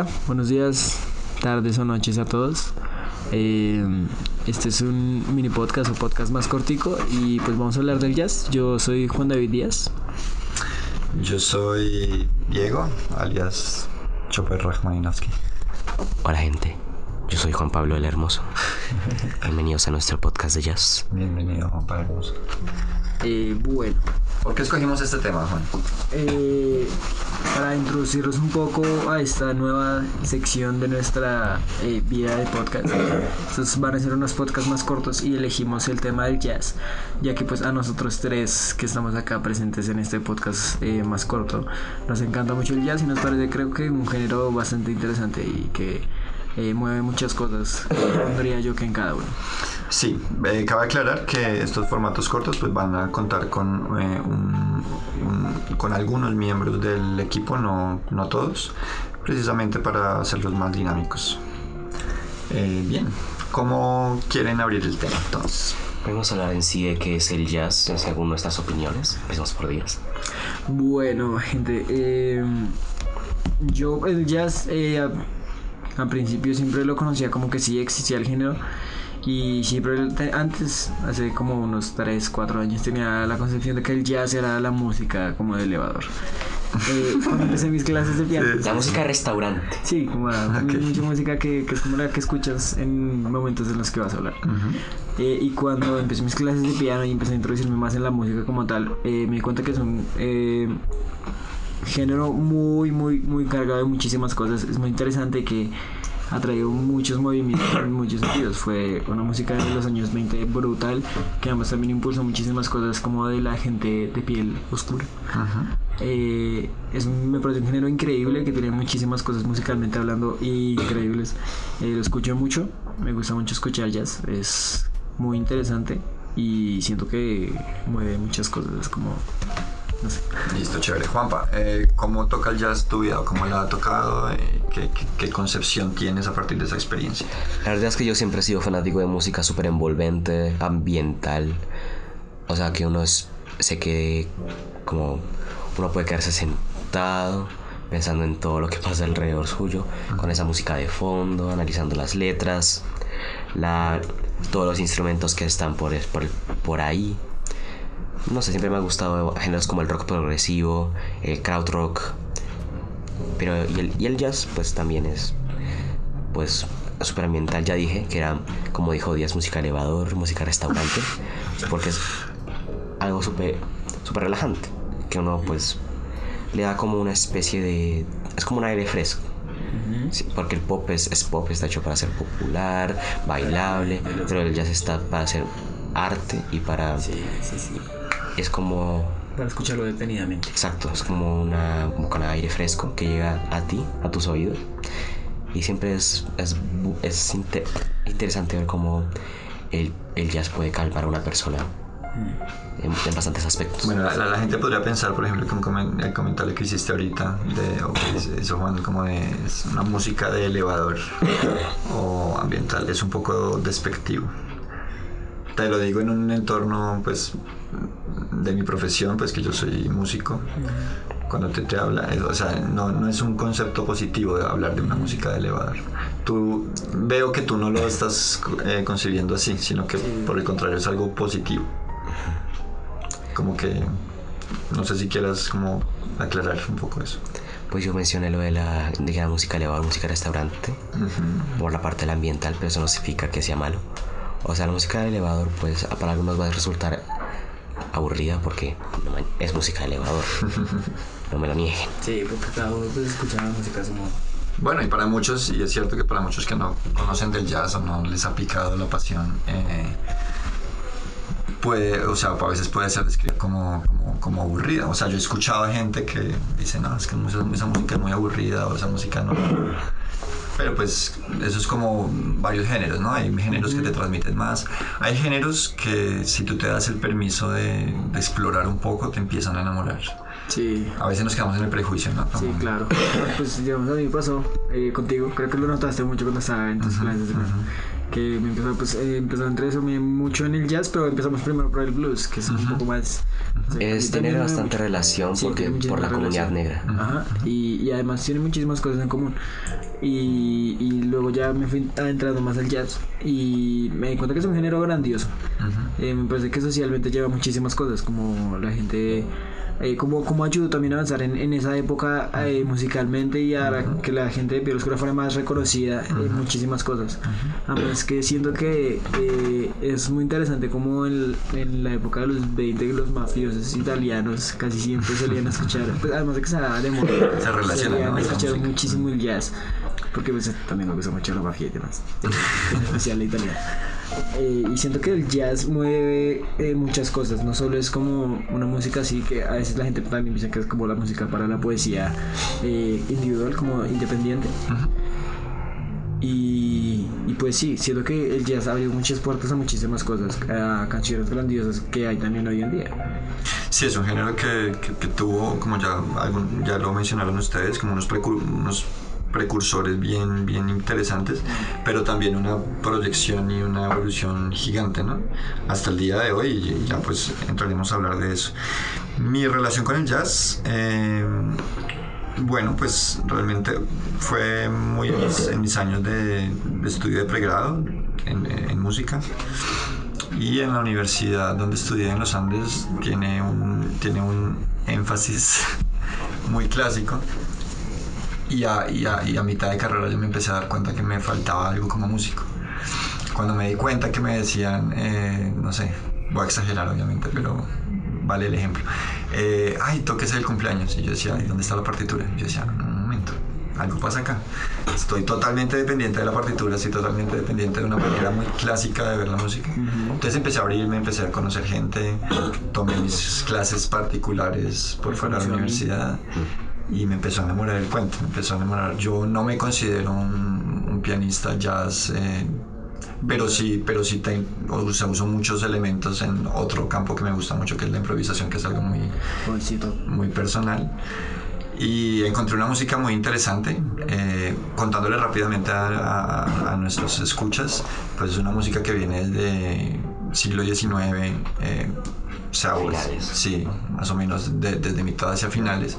Hola, buenos días, tardes o noches a todos. Eh, este es un mini podcast o podcast más cortico y pues vamos a hablar del jazz. Yo soy Juan David Díaz. Yo soy Diego, alias Chopper Rachmaninoffsky. Hola gente, yo soy Juan Pablo el Hermoso. Bienvenidos a nuestro podcast de jazz. Bienvenido Juan Pablo Hermoso. Eh, bueno, ¿Por qué escogimos este tema, Juan? eh, para introducirlos un poco a esta nueva sección de nuestra eh, vida de podcast. Estos van a ser unos podcasts más cortos y elegimos el tema del jazz, ya que pues a nosotros tres que estamos acá presentes en este podcast eh, más corto, nos encanta mucho el jazz y nos parece creo que un género bastante interesante y que eh, mueve muchas cosas, pondría yo que en cada uno. Sí, eh, cabe aclarar que estos formatos cortos pues van a contar con, eh, un- un- con algunos miembros del equipo, no, no todos, precisamente para hacerlos más dinámicos. Eh, bien, ¿cómo quieren abrir el tema entonces? Vamos a hablar en sí de qué es el jazz según nuestras opiniones. Empecemos por días. Bueno, gente, eh, yo el jazz eh, a, a principio siempre lo conocía como que sí existía el género y siempre te- antes, hace como unos 3, 4 años tenía la concepción de que el jazz era la música como de elevador. Eh, cuando empecé mis clases de piano. La música restaurante. Sí, como la- mucha música que, que es como la que escuchas en momentos en los que vas a hablar. Eh, y cuando empecé mis clases de piano y empecé a introducirme más en la música como tal, eh, me di cuenta que es un eh, género muy, muy, muy cargado de muchísimas cosas. Es muy interesante que ha traído muchos movimientos en muchos sentidos. Fue una música de los años 20 brutal, que además también impulsó muchísimas cosas como de la gente de piel oscura. Eh, es un- me parece un género increíble que tiene muchísimas cosas musicalmente hablando increíbles. Eh, lo escucho mucho, me gusta mucho escuchar jazz, es muy interesante y siento que mueve muchas cosas, es como, Listo, chévere. Juanpa, eh, ¿cómo toca el jazz tu vida? ¿Cómo la ha tocado? Eh, ¿qué, qué, qué concepción tienes a partir de esa experiencia? La verdad es que yo siempre he sido fanático de música súper envolvente, ambiental. O sea, que uno es, se quede como... Uno puede quedarse sentado pensando en todo lo que pasa alrededor suyo, con esa música de fondo, analizando las letras, la, todos los instrumentos que están por, por, por ahí. No sé, siempre me ha gustado géneros como el rock progresivo, el krautrock. Pero y el, y el jazz pues también es pues súper ambiental, ya dije, que era, como dijo Díaz, música elevador, música restaurante, porque es algo súper súper relajante, que uno pues le da como una especie de... es como un aire fresco. Sí, porque el pop es, es pop, está hecho para ser popular, bailable, pero el jazz está para ser arte y para... sí, sí. Es como Para escucharlo detenidamente. Exacto, es como una como con aire fresco que llega a ti, a tus oídos. Y siempre es, es, es inte- interesante ver cómo el, el jazz puede calmar a una persona en, en bastantes aspectos. Bueno, la, la gente podría pensar, por ejemplo, como el comentario que hiciste ahorita, de, o que dice eso Juan, como de es una música de elevador o ambiental, es un poco despectivo. Te lo digo en un entorno, pues, de mi profesión, pues que yo soy músico. Cuando te, te habla, es- o sea, no, no es un concepto positivo de hablar de una música de elevador. Tú, veo que tú no lo estás eh, concibiendo así, sino que por el contrario es algo positivo como que no sé si quieras como aclarar un poco eso. Pues yo mencioné lo de la, de la música elevador, música restaurante, por la parte del ambiental, pero eso no significa que sea malo. O sea, la música de elevador, pues para algunos va a resultar aburrida porque no man- es música de elevador. No me lo nieguen. Sí, porque cada uno pues escucha la música a su modo. Bueno, y para muchos, y es cierto que para muchos que no conocen del jazz o no les ha picado la pasión, eh, puede, o sea, a veces puede ser descrita como, como, como aburrida. O sea, yo he escuchado a gente que dice, no, es que esa música es muy aburrida o esa música no. Pero pues eso es como varios géneros, ¿no? Hay géneros que te transmiten más. Hay géneros que si tú te das el permiso de, de explorar un poco, te empiezan a enamorar. Sí, A veces nos quedamos en el prejuicio, ¿no? sí, claro. Pues digamos, a mí pasó eh, contigo, creo que lo notaste mucho cuando estaba en tus clases. de piano. Que me empezó, pues, eh, empezó a interesarme mucho en el jazz, pero empezamos primero por el blues, que es un poco más... Es me- bastante relación Sí, porque, tiene por la comunidad negra. Ajá, y, y además tiene muchísimas cosas en común. Y, y luego ya me fui adentrando más al jazz y me di cuenta que es un género grandioso. Eh, me parece que socialmente lleva muchísimas cosas, como la gente, eh, como, como ayudó también a avanzar en, en esa época eh, musicalmente y a la- que la gente de piel oscura fuera más reconocida en muchísimas cosas. Además que siento que eh, es muy interesante como en, en la época de los 20 los mafiosos italianos casi siempre solían escuchar, pues, además de que estaba de moda, Se relaciona, solían ¿no? Esa escuchar muchísimo el jazz. Porque pues, también me gusta mucho la mafia y demás. En especial la italiana. Eh, y siento que el jazz mueve eh, muchas cosas. No solo es como una música así que a veces la gente también piensa que es como la música para la poesía eh, individual, como independiente. Y, y pues sí, siento que el jazz abrió muchas puertas a muchísimas cosas, a canciones grandiosas que hay también hoy en día. Sí, es un género que, que- que tuvo, como ya, algún- ya lo mencionaron ustedes, como unos, unos precursores bien, bien interesantes, pero también una proyección y una evolución gigante, ¿no? Hasta el día de hoy, ya pues entraremos a hablar de eso. Mi relación con el jazz, eh, bueno, pues realmente fue muy en mis, años de, de estudio de pregrado en, en música. Y en la universidad donde estudié en los Andes tiene un, tiene un énfasis muy clásico. Y a, y, a, y a mitad de carrera yo me empecé a dar cuenta que me faltaba algo como músico. Cuando me di cuenta que me decían, eh, no sé, voy a exagerar obviamente, pero vale el ejemplo. Eh, Ay, toques el cumpleaños. Y yo decía, ¿y dónde está la partitura? Y yo decía, un momento, algo pasa acá. Estoy totalmente dependiente de la partitura, estoy totalmente dependiente de una manera muy clásica de ver la música. Entonces empecé a abrirme, empecé a conocer gente, tomé mis clases particulares por fuera de la universidad y me empezó a enamorar el cuento, me empezó a enamorar. Yo no me considero un, un pianista jazz, eh, pero sí, pero sí te- o sea, uso muchos elementos en otro campo que me gusta mucho, que es la improvisación, que es algo muy, muy personal. Y encontré una música muy interesante, eh, contándole rápidamente a, a- a nuestros escuchas, pues es una música que viene desde siglo XIX, eh, o sea, Finales. sí, más o menos de- desde mitad hacia finales.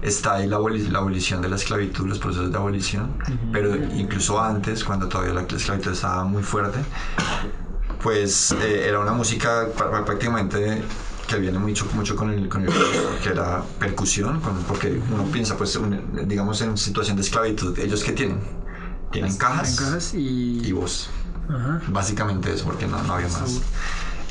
Está ahí la, aboli- la abolición de la esclavitud, los procesos de abolición, pero incluso antes, cuando todavía la esclavitud estaba muy fuerte, pues eh, era una música prácticamente que viene mucho, mucho con el, con el que era percusión, con- porque uno piensa, pues, un- digamos, en situación de esclavitud, ¿ellos qué tienen? Tienen cajas, En cajas y... y voz. Ajá. Básicamente eso, porque no, no había más.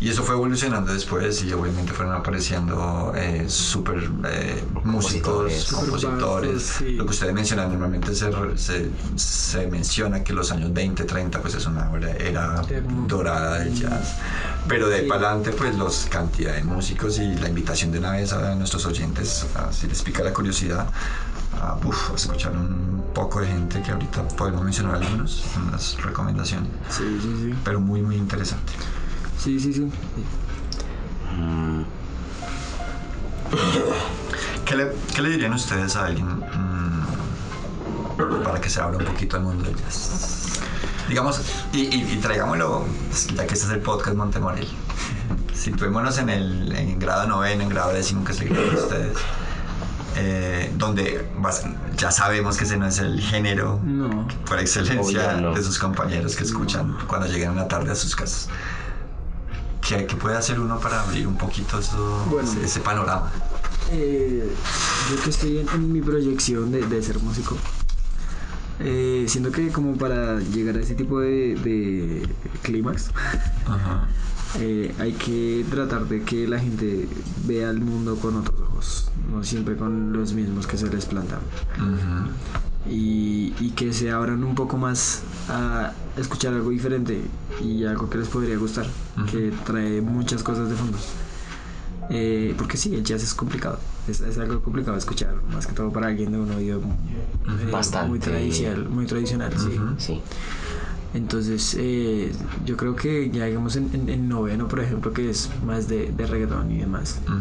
Y eso fue evolucionando después y obviamente fueron apareciendo eh, super eh, músicos, Compositores. sí. Lo que ustedes mencionan, normalmente se, se, se menciona que los años 20, 30 pues es una era, dorada del jazz. Pero de Sí. para adelante pues los cantidad de músicos y la invitación de una vez a nuestros oyentes, a- si les pica la curiosidad, a, uf, a escuchar un poco de gente que ahorita podemos mencionar algunos, unas recomendaciones, Sí, sí, sí. pero muy muy interesante. Sí, sí, sí. Mm, ¿Qué le, qué le dirían ustedes a alguien mm, para que se abra un poquito al mundo? Digamos, y, y, y traigámoslo, pues, ya que este es el podcast Montemorel. Situémonos en el en grado noveno, en grado décimo, que es el grado de ustedes. eh, donde vas- ya sabemos que ese no es el género No. por excelencia no. de sus compañeros que escuchan cuando llegan en la tarde a sus casas. ¿Qué, qué puede hacer uno para abrir un poquito eso- Bueno. ese, ese panorama? Eh, yo que estoy en, en mi proyección de, de ser músico, eh, siento que como para llegar a ese tipo de, de clímax, Ajá. eh, hay que tratar de que la gente vea el mundo con otros ojos, no siempre con los mismos que se les plantan. Ujú. Y, y que se abran un poco más a escuchar algo diferente y algo que les podría gustar, que trae muchas cosas de fondo. Eh, porque sí, el jazz es complicado, es, es algo complicado de escuchar, más que todo para alguien de un oído eh, Bastante. muy tradicional, muy tradicional sí. Ujú. sí. Entonces, eh, yo creo que ya digamos en, en- en noveno, por ejemplo, que es más de, de reggaetón y demás, Ujú.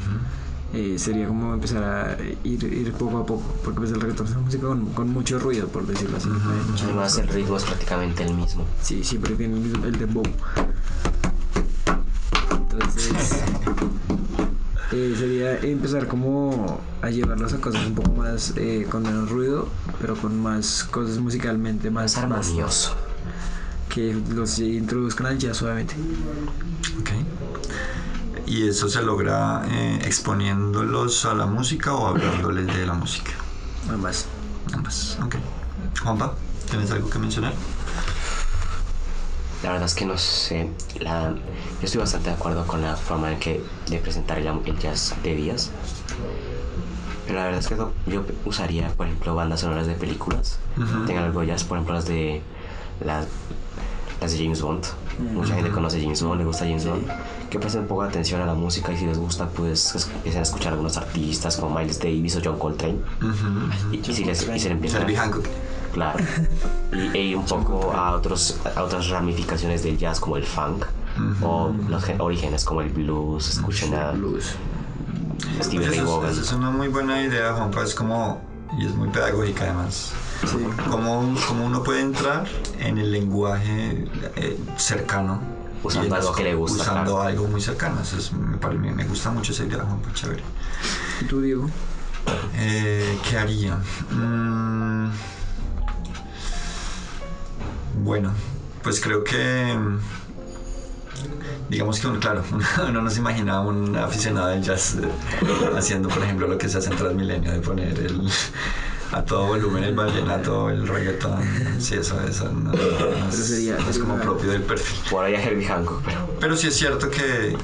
Eh, sería como empezar a ir, ir poco a poco, porque pues el reggaetón es una música con, con mucho ruido, por decirlo así. Mucho- Además, el ritmo es prácticamente el mismo. Sí, siempre tiene el, mismo- el dembow. Entonces, eh, sería empezar como a llevarlos a cosas un poco más eh, con menos ruido, pero con más cosas musicalmente más, armonioso. que los introduzcan al jazz suavemente. Ok. ¿Y eso se logra eh, exponiéndolos a la música o hablándoles de la música? Ambas. Ambas. Ok. Juanpa, ¿tienes algo que mencionar? La verdad es que no sé. La, yo estoy bastante de acuerdo con la forma en que de presentar el, el jazz de Díaz. Pero la verdad es que no- yo usaría, por ejemplo, bandas sonoras de películas. Ujú. Tengan algo de jazz, por ejemplo, las de las, las de James Bond. Mucha gente conoce James Bond, le gusta James Bond. Que presten de atención a la música y si les gusta, pues es- empiecen a escuchar algunos artistas como Miles Davis o John Coltrane. Y, y si les, y se le empiezan a-. Claro. Y, e ir un poco a, otros, a otras ramificaciones del jazz como el funk o los gen- orígenes como el blues. Escuchen a Blues. Stevie Pues Ray Vaughan. eso es una muy buena idea, Juanpa. Es como, y es muy pedagógica además. Como, como uno puede entrar en el lenguaje eh, cercano. Usando algo que le gusta, Usando claro. algo muy cercano. Eso es- me, me, me gusta mucho esa idea, Juanpa. Chévere. ¿Y tú, Diego? Eh, ¿Qué haría? Mm, bueno, pues creo que. Digamos que, uno, claro, uno no se imaginaba un aficionado del jazz eh, haciendo, por ejemplo, lo que se hace en Transmilenio, de poner el, a todo volumen el vallenato, el reggaetón. Sí, eso, eso no, no es, sería- no es como propio del perfil. Por ahí a Herbie Hancock, pero Pero sí es cierto que,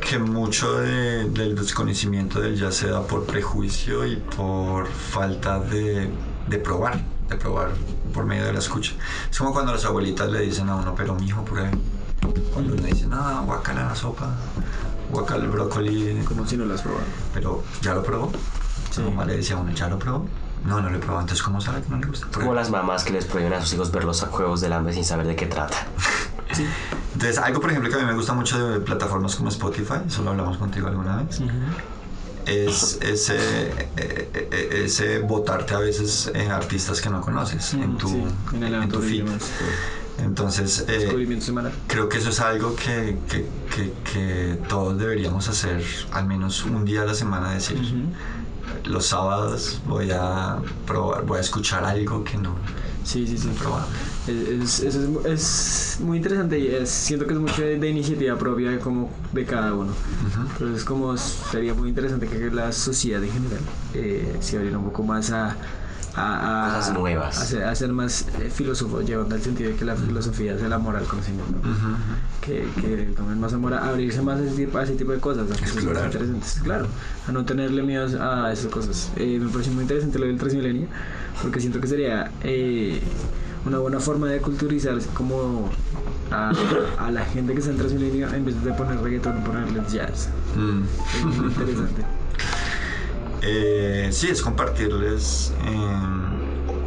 que mucho de- del desconocimiento del jazz se da por prejuicio y por falta de, de probar, de probar por medio de la escucha. Es como cuando las abuelitas le dicen a uno, pero mijo, pruebe. Cuando uno dice, no, guacala la sopa, guacala el brócoli, Como si no lo has probado. pero ¿ya lo probó? Su mamá le decía a uno, ¿ya lo probó? No, no lo he probado, entonces ¿cómo sabe que no le gusta? como las mamás que les prohíben a sus hijos ver los juegos del hambre sin saber de qué trata. Entonces, algo, por ejemplo, que a mí me gusta mucho de plataformas como Spotify, eso lo hablamos contigo alguna vez, es ese, eh, ese votarte a veces en artistas que no conoces en tu, Sí, en el en tu feed. Entonces, eh, creo que eso es algo que, que, que, que todos deberíamos hacer al menos un día a la semana, decir, los sábados voy a probar, voy a escuchar algo que no Sí, sí, sí. Es, es, es, es muy interesante y es, siento que es mucho de, de iniciativa propia de, como de cada uno. Entonces como sería muy interesante que la sociedad en general eh, se abriera un poco más a... A, a- Cosas nuevas. A ser, a ser más eh, filósofos, llevando al sentido de que la filosofía es el amor al conocimiento. Que, que tomen más amor a abrirse más a ese tipo, a ese tipo de cosas, a cosas interesantes, claro, a no tenerle miedo a esas cosas. Eh, me parece muy interesante lo del Transmilenio, porque siento que sería eh, una buena forma de culturizar como a, a la gente que está en Transmilenio en vez de poner reggaetón, ponerles jazz. Mm. Es muy interesante. Eh, sí, es compartirles eh,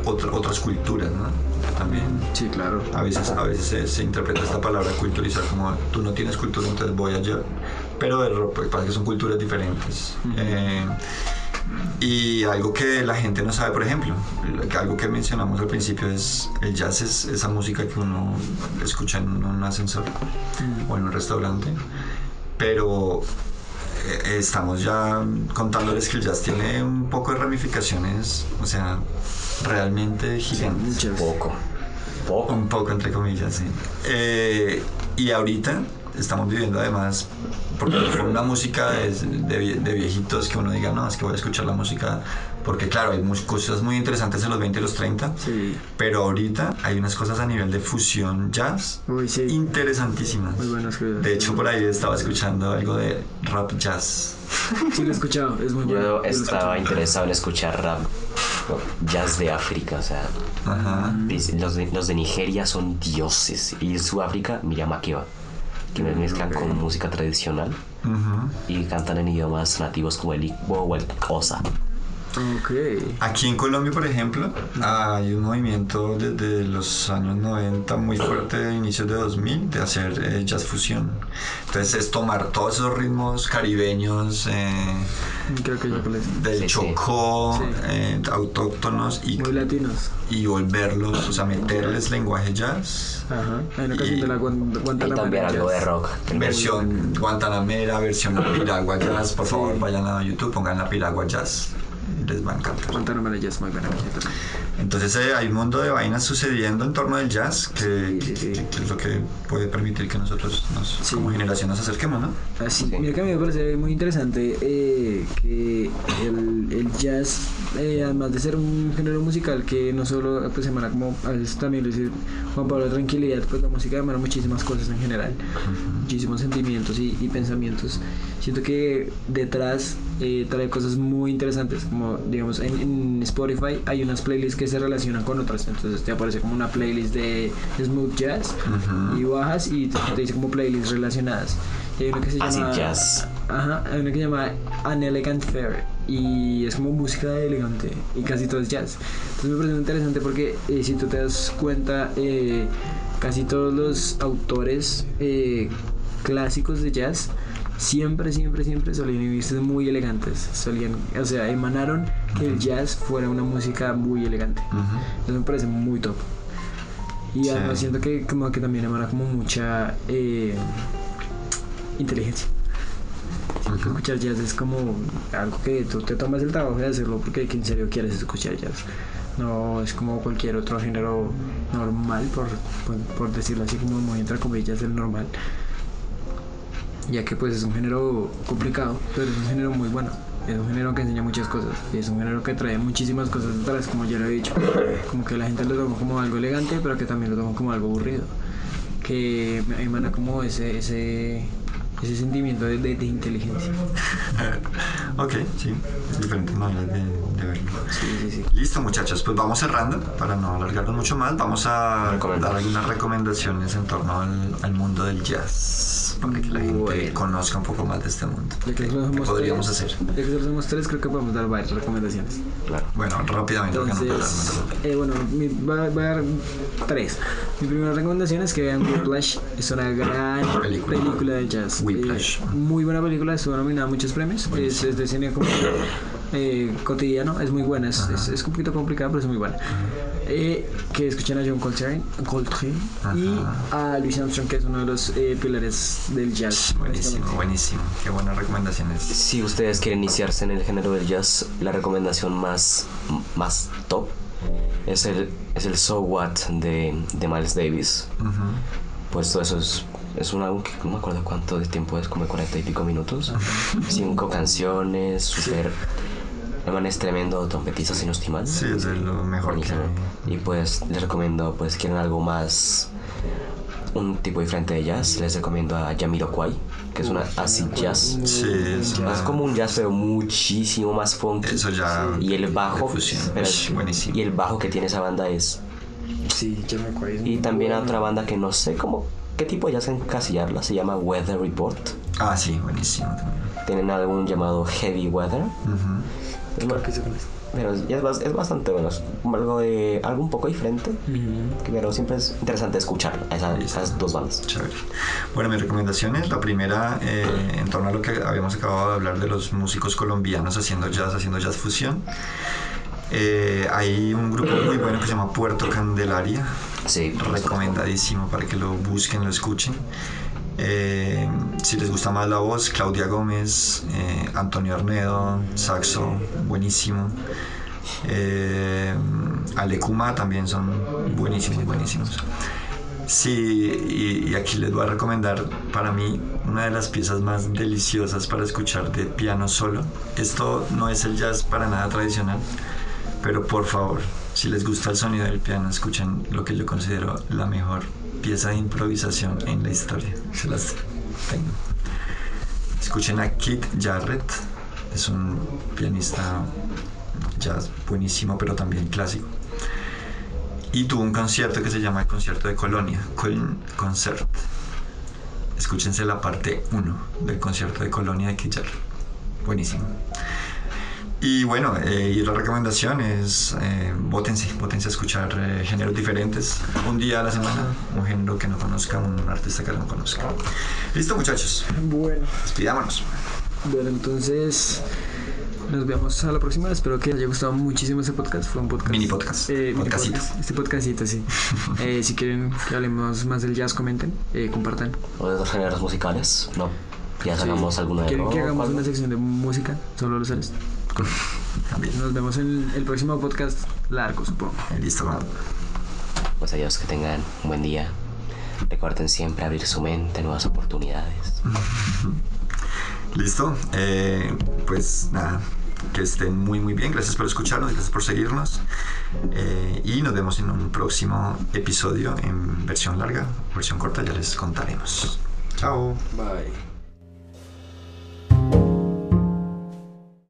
otra- otras culturas, ¿no? También. Sí, claro. A veces, a veces se, se interpreta esta palabra culturizar como tú no tienes cultura, entonces voy allá. Pero de ro- pues, pasa que son culturas diferentes. Eh, y algo que la gente no sabe, por ejemplo, lo que- algo que mencionamos al principio es el jazz es esa música que uno escucha en un ascensor o en un restaurante. Pero estamos ya contándoles que el jazz tiene un poco de ramificaciones, o sea, realmente gigantes. Muchas. Poco. Poco. Un poco, entre comillas, sí. Eh, y ahorita estamos viviendo además, porque fue una música de, de de viejitos que uno diga, no, es que voy a escuchar la música, porque claro, hay muchas cosas muy interesantes en los 20 y los 30, Sí. pero ahorita hay unas cosas a nivel de fusión jazz Uy, sí. interesantísimas. Muy buenas cosas. De hecho, por ahí estaba escuchando algo de rap jazz. Sí, lo he escuchado, es muy bueno. Yo estaba interesado en escuchar rap, jazz de África, o sea, Ajá. los de, los de Nigeria son dioses y en Sudáfrica Miriam Makeba, que me mezclan con música tradicional y cantan en idiomas nativos como el Igbo o el Xhosa. Ok. Aquí en Colombia, por ejemplo, hay un movimiento desde los años 90 muy fuerte, de inicios de 2000, de hacer eh, jazz fusión. Entonces es tomar todos esos ritmos caribeños eh, Creo que del Sí. Chocó, Sí. eh, autóctonos y, Muy latinos. y volverlos, o sea, meterles lenguaje jazz. Ajá. Hay una canción Y- de la Guan- Y Guantanamera. también algo de rock. Versión Guantanamera, versión La Piragua Jazz. Por favor, Sí. vayan a YouTube, pongan La Piragua Jazz. 2024. Montana Malaysia mooy beneen bi ci Entonces eh, hay un mundo de vainas sucediendo en torno del jazz que, Sí, sí, sí. que- que es lo que puede permitir que nosotros nos, Sí. como generación nos acerquemos, ¿no? Así, Sí. mira que a mí me parece muy interesante eh, que el, el jazz, eh, además de ser un género musical que no solo pues, emana como a veces también lo dice Juan Pablo Tranquilidad, pues la música emana muchísimas cosas en general, muchísimos sentimientos y, y pensamientos. Siento que detrás eh, trae cosas muy interesantes, como digamos en, en Spotify hay unas playlists que se relacionan con otras, entonces te aparece como una playlist de smooth jazz Ujú. y bajas y te, te dice como playlists relacionadas. Y hay una que se Acid llama jazz. Ajá, hay una que se llama An Elegant Fair y es como música elegante y casi todo es jazz. Entonces me parece muy interesante porque eh, si tú te das cuenta, eh, casi todos los autores eh, clásicos de jazz siempre, siempre, siempre solían irse muy elegantes. Solían, o sea, emanaron que el jazz fuera una música muy elegante. Ujú. Eso me parece muy top. Y Sí. además siento que como que también emana como mucha eh, inteligencia. Siento que Escuchar jazz es como algo que tú te tomas el trabajo de hacerlo porque en serio quieres escuchar jazz. No es como cualquier otro género normal, por, por, por decirlo así, como muy entre comillas, el normal. Ya que pues es un género complicado, pero es un género muy bueno. Es un género que enseña muchas cosas. Y es un género que trae muchísimas cosas detrás, como ya lo he dicho. Como que la gente lo toma como algo elegante, pero que también lo toma como algo aburrido. Que emana como ese, ese, ese sentimiento de, de- de inteligencia. Ok, sí, diferentes maneras de, de verlo. Sí, sí, sí. Listo, muchachos, pues vamos cerrando para no alargarnos mucho más. Vamos a dar algunas recomendaciones en torno al, al mundo del jazz para que la gente Bueno. conozca un poco más de este mundo. ¿Qué, qué podríamos tres, hacer? Ya que somos tres, creo que podemos dar varias recomendaciones. Claro. Bueno, rápidamente, no Entonces, rápido. eh, bueno, mi- voy a, voy a dar tres. Mi primera recomendación es que vean Whiplash. Es una gran Película. película, de jazz. Whiplash. Eh, muy buena película, estuvo nominada a muchos premios. Es, es de cine como eh, cotidiano, es muy buena. Es, es, es un poquito complicada, pero es muy buena. Eh, que escuchen a John Coltrane, Coltrane y a Louis Armstrong, que es uno de los eh, pilares del jazz. Buenísimo, buenísimo. Qué buenas recomendaciones. Si ustedes quieren iniciarse en el género del jazz, la recomendación más, más top es el, es el So What de, de Miles Davis. Ujú. Pues todo eso es, es un álbum que no me acuerdo cuánto de tiempo es, como 40 y pico minutos. Cinco canciones, súper... El man es tremendo trompetista, si no estoy mal. Sí, es de lo mejor que. Y pues les recomiendo, pues quieren algo más, un tipo diferente de jazz, les recomiendo a Jamiroquai, que es una acid jazz. Sí, es Es como un jazz, pero muchísimo más funky. Eso ya. Y el bajo, de pero- buenísimo. y el bajo que tiene esa banda es. Sí, acuerdo. Y también a otra banda que no sé cómo, qué tipo de jazz encasillarla, se llama Weather Report. Ah, sí, buenísimo también. Tienen algún llamado Heavy Weather. Es ba- pero es, es bas- es bastante bueno, es algo, de, algo un poco diferente. Pero siempre es interesante escuchar a esa- esas dos bandas. Chévere. Bueno, mis recomendaciones. La primera, eh, en torno a lo que habíamos acabado de hablar de los músicos colombianos haciendo jazz, haciendo jazz fusión. Eh, hay un grupo muy bueno que se llama Puerto Candelaria. Sí, Recomendadísimo para que lo busquen, lo escuchen. Eh, si les gusta más la voz, Claudia Gómez, eh, Antonio Arnedo, Saxo, buenísimo. Eh, Alecuma también son buenísimos, buenísimos. Sí, y, y aquí les voy a recomendar para mí una de las piezas más deliciosas para escuchar de piano solo. Esto no es el jazz para nada tradicional, pero por favor, si les gusta el sonido del piano, escuchen lo que yo considero la mejor pieza de improvisación en la historia. Se las tengo. Escuchen a Kit Jarrett, es un pianista jazz buenísimo, pero también clásico. Y tuvo un concierto que se llama el Concierto de Colonia, Köln Concert. Escúchense la parte 1 del concierto de Colonia de Kit Jarrett. Buenísimo. Y bueno, eh, y la recomendación es eh, votense, votense a escuchar eh, géneros diferentes. Un día a la semana, un género que no conozca, un artista que no conozca. Listo, muchachos. Bueno, Despidámonos. bueno, entonces nos vemos a la próxima. Espero que les haya gustado muchísimo este podcast. Fue un podcast. Mini podcast. mini Podcastito. podcast. Este podcastito, sí. Eh, si quieren que hablemos más del jazz, comenten, eh, compartan. O de otros géneros musicales, no. Ya sacamos alguna de ¿Quieren que hagamos una sección de música? Solo los sales. También. Nos vemos en el próximo podcast largo, supongo. Listo. Pues adiós, que tengan un buen día. Recuerden siempre abrir su mente a nuevas oportunidades. Listo. Eh, pues nada, que estén muy muy bien. Gracias por escucharnos, gracias por seguirnos. Eh, y nos vemos en un próximo episodio en versión larga, versión corta, ya les contaremos. Chao. Bye.